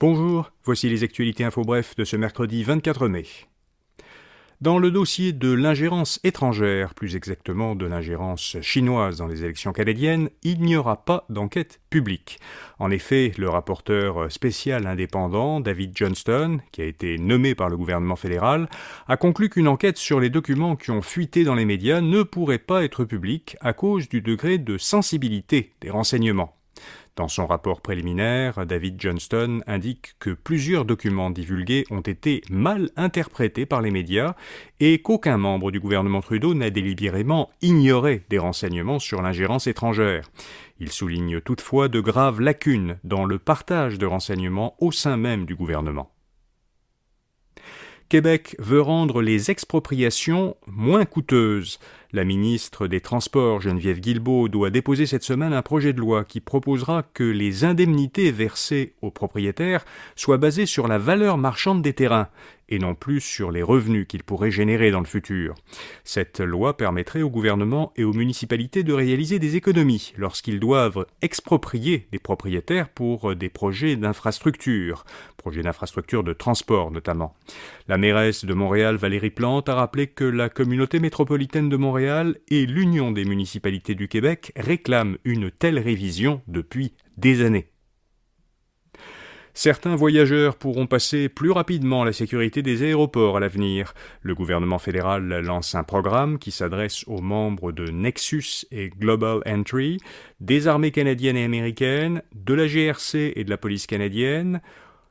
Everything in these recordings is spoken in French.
Bonjour, voici les actualités info bref de ce mercredi 24 mai. Dans le dossier de l'ingérence étrangère, plus exactement de l'ingérence chinoise dans les élections canadiennes, il n'y aura pas d'enquête publique. En effet, le rapporteur spécial indépendant, David Johnston, qui a été nommé par le gouvernement fédéral, a conclu qu'une enquête sur les documents qui ont fuité dans les médias ne pourrait pas être publique à cause du degré de sensibilité des renseignements. Dans son rapport préliminaire, David Johnston indique que plusieurs documents divulgués ont été mal interprétés par les médias et qu'aucun membre du gouvernement Trudeau n'a délibérément ignoré des renseignements sur l'ingérence étrangère. Il souligne toutefois de graves lacunes dans le partage de renseignements au sein même du gouvernement. Québec veut rendre les expropriations moins coûteuses. La ministre des Transports, Geneviève Guilbeault, doit déposer cette semaine un projet de loi qui proposera que les indemnités versées aux propriétaires soient basées sur la valeur marchande des terrains et non plus sur les revenus qu'ils pourraient générer dans le futur. Cette loi permettrait au gouvernement et aux municipalités de réaliser des économies lorsqu'ils doivent exproprier des propriétaires pour des projets d'infrastructure, projets d'infrastructure de transport notamment. La mairesse de Montréal, Valérie Plante, a rappelé que la communauté métropolitaine de Montréal et l'Union des municipalités du Québec réclament une telle révision depuis des années. Certains voyageurs pourront passer plus rapidement la sécurité des aéroports à l'avenir. Le gouvernement fédéral lance un programme qui s'adresse aux membres de Nexus et Global Entry, des armées canadiennes et américaines, de la GRC et de la police canadienne,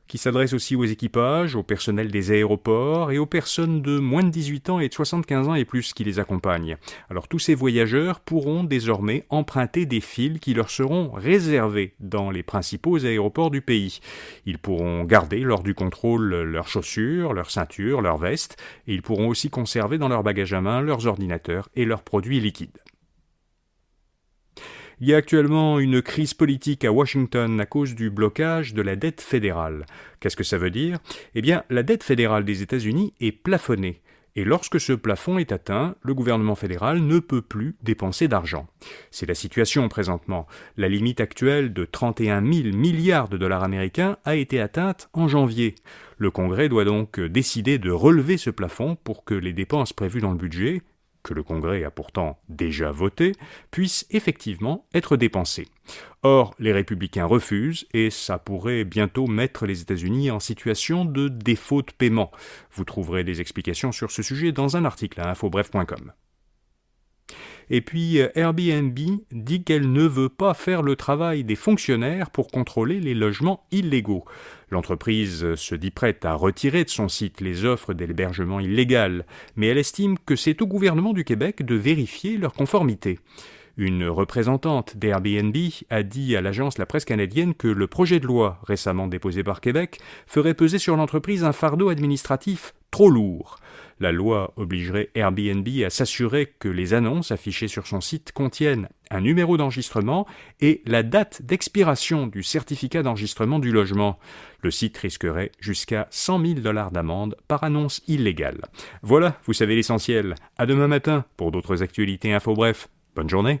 qui s'adresse aussi aux équipages, au personnel des aéroports et aux personnes de moins de 18 ans et de 75 ans et plus qui les accompagnent. Alors tous ces voyageurs pourront désormais emprunter des fils qui leur seront réservés dans les principaux aéroports du pays. Ils pourront garder lors du contrôle leurs chaussures, leurs ceintures, leurs vestes, et ils pourront aussi conserver dans leur bagage à main leurs ordinateurs et leurs produits liquides. Il y a actuellement une crise politique à Washington à cause du blocage de la dette fédérale. Qu'est-ce que ça veut dire? Eh bien, la dette fédérale des États-Unis est plafonnée. Et lorsque ce plafond est atteint, le gouvernement fédéral ne peut plus dépenser d'argent. C'est la situation présentement. La limite actuelle de 31 000 milliards de dollars américains a été atteinte en janvier. Le Congrès doit donc décider de relever ce plafond pour que les dépenses prévues dans le budget, que le Congrès a pourtant déjà voté, puisse effectivement être dépensé. Or, les républicains refusent et ça pourrait bientôt mettre les États-Unis en situation de défaut de paiement. Vous trouverez des explications sur ce sujet dans un article à infobref.com. Et puis euh, Airbnb dit qu'elle ne veut pas faire le travail des fonctionnaires pour contrôler les logements illégaux. L'entreprise se dit prête à retirer de son site les offres d'hébergement illégal, mais elle estime que c'est au gouvernement du Québec de vérifier leur conformité. Une représentante d'Airbnb a dit à l'agence La Presse canadienne que le projet de loi récemment déposé par Québec ferait peser sur l'entreprise un fardeau administratif trop lourd. La loi obligerait Airbnb à s'assurer que les annonces affichées sur son site contiennent un numéro d'enregistrement et la date d'expiration du certificat d'enregistrement du logement. Le site risquerait jusqu'à 100 000 dollars d'amende par annonce illégale. Voilà, vous savez l'essentiel. À demain matin pour d'autres actualités info bref. Bonne journée.